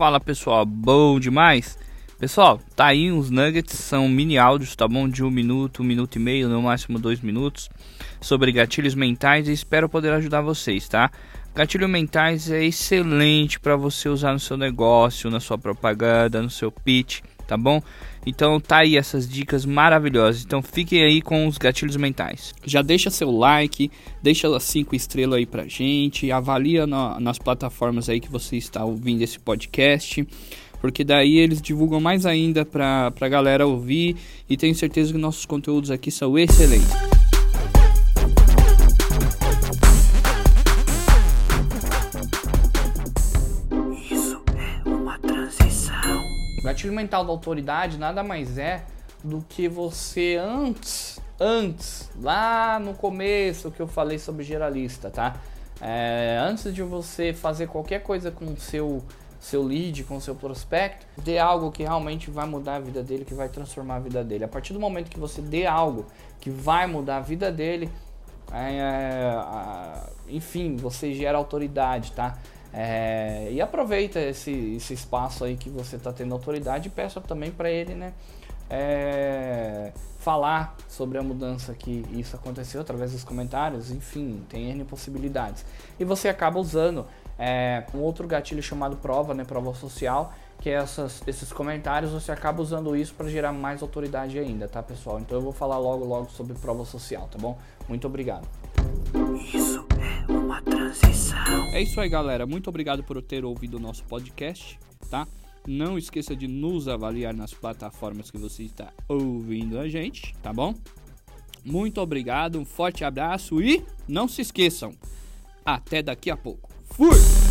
Fala pessoal, bom demais? Pessoal, tá aí uns nuggets, são mini áudios, tá bom? De um minuto, um minuto e meio, no máximo dois minutos, sobre gatilhos mentais e espero poder ajudar vocês, tá? Gatilho mentais é excelente para você usar no seu negócio, na sua propaganda, no seu pitch, tá bom? Então tá aí essas dicas maravilhosas. Então fiquem aí com os gatilhos mentais. Já deixa seu like, deixa as 5 estrelas aí pra gente, avalia na, nas plataformas aí que você está ouvindo esse podcast. Porque daí eles divulgam mais ainda pra, pra galera ouvir e tenho certeza que nossos conteúdos aqui são excelentes. O gatilho mental da autoridade nada mais é do que você antes, antes, lá no começo que eu falei sobre geralista, tá? É, antes de você fazer qualquer coisa com o seu, seu lead, com o seu prospecto, dê algo que realmente vai mudar a vida dele, que vai transformar a vida dele. A partir do momento que você dê algo que vai mudar a vida dele, é, é, enfim, você gera autoridade, tá? É, e aproveita esse, esse espaço aí que você está tendo autoridade e peça também para ele, né? É, falar sobre a mudança que isso aconteceu através dos comentários, enfim, tem N possibilidades. E você acaba usando é, um outro gatilho chamado prova, né? Prova social, que é essas, esses comentários, você acaba usando isso para gerar mais autoridade ainda, tá, pessoal? Então eu vou falar logo, logo sobre prova social, tá bom? Muito obrigado. Isso é uma transição. É isso aí, galera. Muito obrigado por ter ouvido o nosso podcast, tá? Não esqueça de nos avaliar nas plataformas que você está ouvindo a gente, tá bom? Muito obrigado, um forte abraço e não se esqueçam. Até daqui a pouco. Fui!